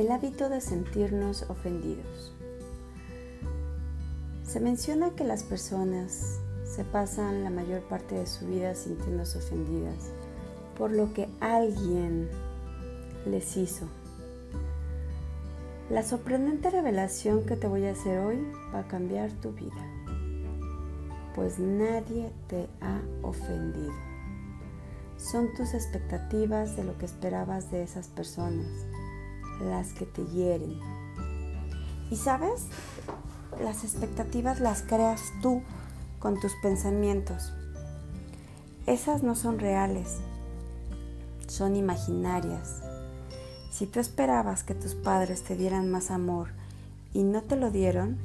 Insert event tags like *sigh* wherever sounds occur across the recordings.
El hábito de sentirnos ofendidos. Se menciona que las personas se pasan la mayor parte de su vida sintiéndose ofendidas por lo que alguien les hizo. La sorprendente revelación que te voy a hacer hoy va a cambiar tu vida, pues nadie te ha ofendido. Son tus expectativas de lo que esperabas de esas personas las que te hieren. Y sabes, las expectativas las creas tú con tus pensamientos. Esas no son reales, son imaginarias. Si tú esperabas que tus padres te dieran más amor y no te lo dieron,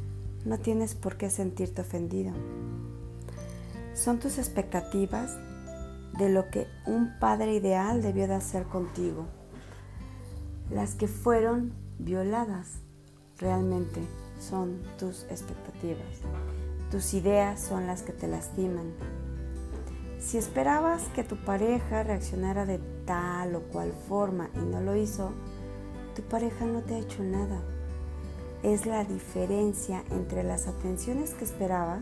no tienes por qué sentirte ofendido. Son tus expectativas de lo que un padre ideal debió de hacer contigo las que fueron violadas realmente son tus expectativas. Tus ideas son las que te lastiman. Si esperabas que tu pareja reaccionara de tal o cual forma y no lo hizo, tu pareja no te ha hecho nada. Es la diferencia entre las atenciones que esperabas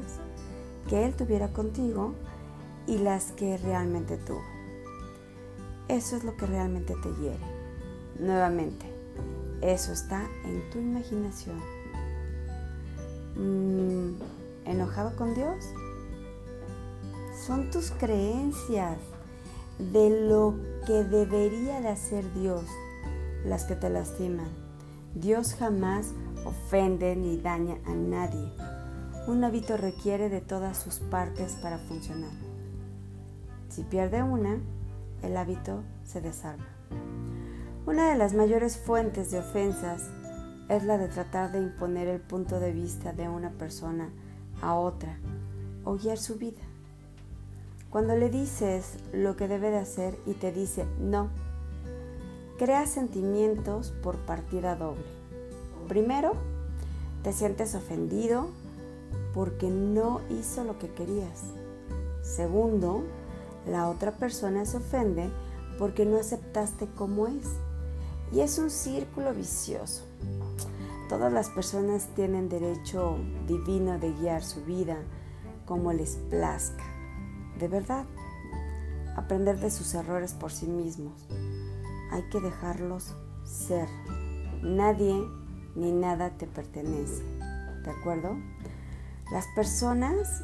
que él tuviera contigo y las que realmente tuvo. Eso es lo que realmente te hiere. Nuevamente, eso está en tu imaginación. Mm, ¿Enojado con Dios? Son tus creencias de lo que debería de hacer Dios las que te lastiman. Dios jamás ofende ni daña a nadie. Un hábito requiere de todas sus partes para funcionar. Si pierde una, el hábito se desarma. Una de las mayores fuentes de ofensas es la de tratar de imponer el punto de vista de una persona a otra o guiar su vida. Cuando le dices lo que debe de hacer y te dice no, crea sentimientos por partida doble. Primero, te sientes ofendido porque no hizo lo que querías. Segundo, la otra persona se ofende porque no aceptaste como es y es un círculo vicioso. Todas las personas tienen derecho divino de guiar su vida como les plazca. De verdad, aprender de sus errores por sí mismos. Hay que dejarlos ser. Nadie ni nada te pertenece. ¿De acuerdo? Las personas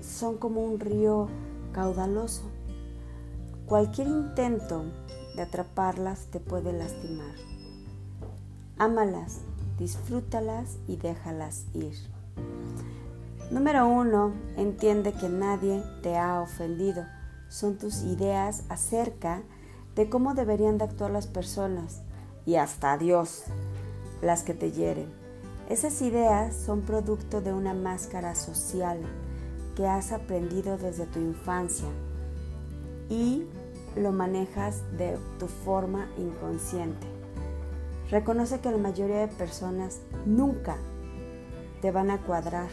son como un río caudaloso. Cualquier intento de atraparlas te puede lastimar. Ámalas, disfrútalas y déjalas ir. Número uno, entiende que nadie te ha ofendido. Son tus ideas acerca de cómo deberían de actuar las personas y hasta Dios las que te hieren. Esas ideas son producto de una máscara social que has aprendido desde tu infancia y lo manejas de tu forma inconsciente. Reconoce que la mayoría de personas nunca te van a cuadrar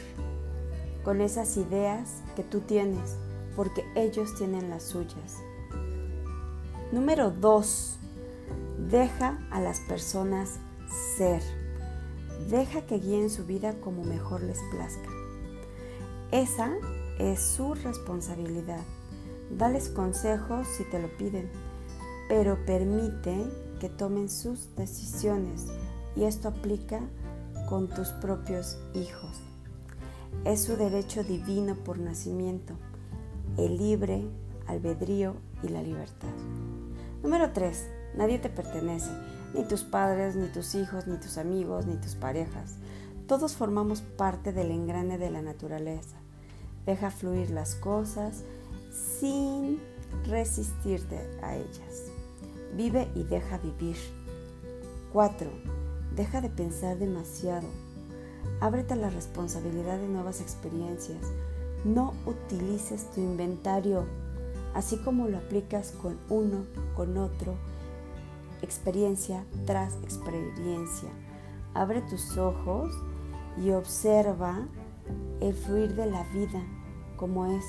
con esas ideas que tú tienes, porque ellos tienen las suyas. Número 2. Deja a las personas ser. Deja que guíen su vida como mejor les plazca. Esa es su responsabilidad. Dales consejos si te lo piden, pero permite que tomen sus decisiones y esto aplica con tus propios hijos. Es su derecho divino por nacimiento, el libre albedrío y la libertad. Número 3. Nadie te pertenece, ni tus padres, ni tus hijos, ni tus amigos, ni tus parejas. Todos formamos parte del engrane de la naturaleza. Deja fluir las cosas sin resistirte a ellas. Vive y deja vivir. 4. Deja de pensar demasiado. Ábrete a la responsabilidad de nuevas experiencias. No utilices tu inventario, así como lo aplicas con uno, con otro, experiencia tras experiencia. Abre tus ojos y observa el fluir de la vida como es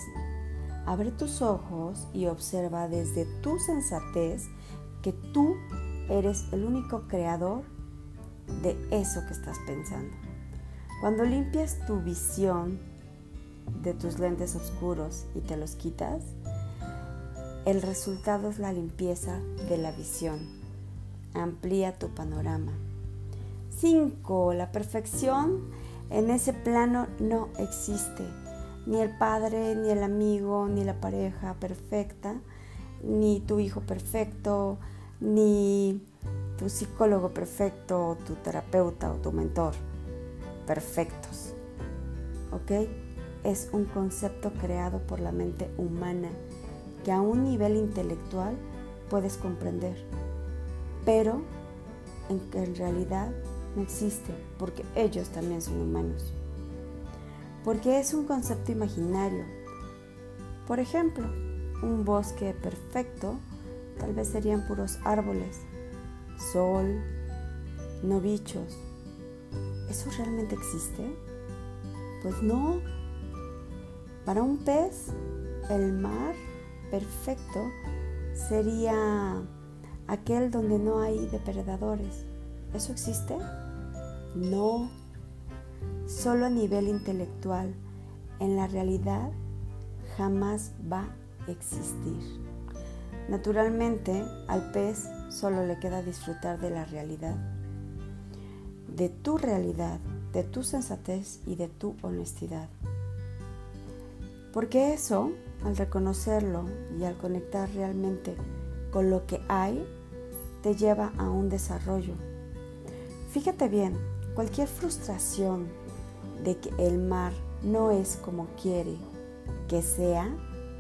Abre tus ojos y observa desde tu sensatez que tú eres el único creador de eso que estás pensando. Cuando limpias tu visión de tus lentes oscuros y te los quitas, el resultado es la limpieza de la visión. Amplía tu panorama. 5. La perfección en ese plano no existe. Ni el padre, ni el amigo, ni la pareja perfecta, ni tu hijo perfecto, ni tu psicólogo perfecto, tu terapeuta o tu mentor perfectos. ¿Ok? Es un concepto creado por la mente humana que a un nivel intelectual puedes comprender, pero en, en realidad no existe porque ellos también son humanos. Porque es un concepto imaginario. Por ejemplo, un bosque perfecto tal vez serían puros árboles, sol, no bichos. ¿Eso realmente existe? Pues no. Para un pez, el mar perfecto sería aquel donde no hay depredadores. ¿Eso existe? No. Solo a nivel intelectual. En la realidad jamás va a existir. Naturalmente, al pez solo le queda disfrutar de la realidad, de tu realidad, de tu sensatez y de tu honestidad. Porque eso, al reconocerlo y al conectar realmente con lo que hay, te lleva a un desarrollo. Fíjate bien, cualquier frustración de que el mar no es como quiere que sea,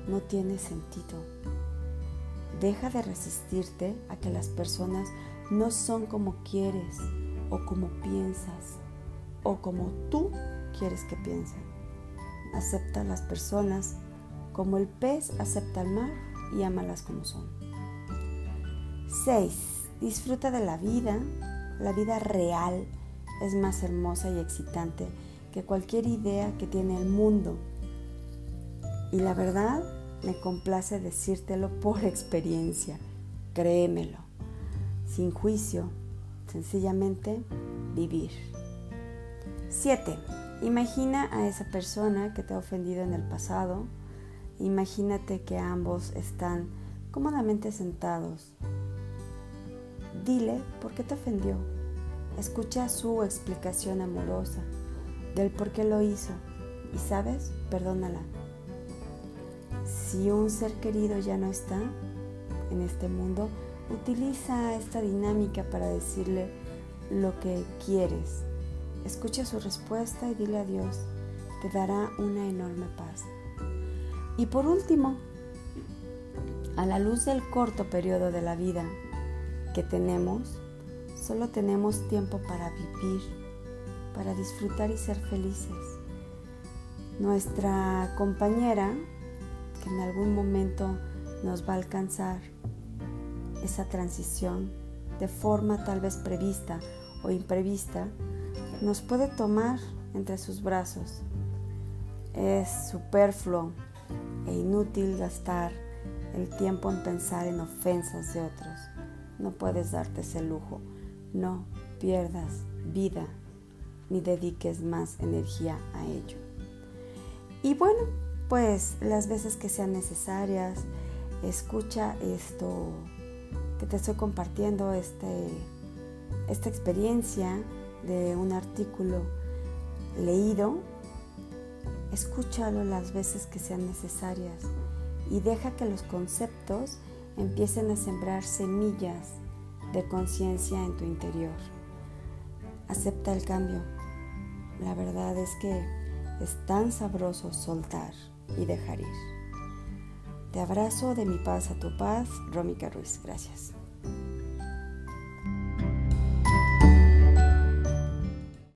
no tiene sentido. Deja de resistirte a que las personas no son como quieres o como piensas o como tú quieres que piensen. Acepta a las personas como el pez acepta al mar y ámalas como son. 6. Disfruta de la vida. La vida real es más hermosa y excitante que cualquier idea que tiene el mundo. Y la verdad me complace decírtelo por *laughs* experiencia, créemelo, sin juicio, sencillamente vivir. 7. Imagina a esa persona que te ha ofendido en el pasado. Imagínate que ambos están cómodamente sentados. Dile por qué te ofendió. Escucha su explicación amorosa del por qué lo hizo y sabes, perdónala si un ser querido ya no está en este mundo, utiliza esta dinámica para decirle lo que quieres. Escucha su respuesta y dile a Dios, te dará una enorme paz. Y por último, a la luz del corto periodo de la vida que tenemos, solo tenemos tiempo para vivir, para disfrutar y ser felices. Nuestra compañera que en algún momento nos va a alcanzar esa transición de forma tal vez prevista o imprevista, nos puede tomar entre sus brazos. Es superfluo e inútil gastar el tiempo en pensar en ofensas de otros. No puedes darte ese lujo. No pierdas vida ni dediques más energía a ello. Y bueno, pues las veces que sean necesarias, escucha esto que te estoy compartiendo, este, esta experiencia de un artículo leído, escúchalo las veces que sean necesarias y deja que los conceptos empiecen a sembrar semillas de conciencia en tu interior. Acepta el cambio. La verdad es que es tan sabroso soltar y dejar ir. Te abrazo de mi paz a tu paz, Rómica Ruiz. Gracias.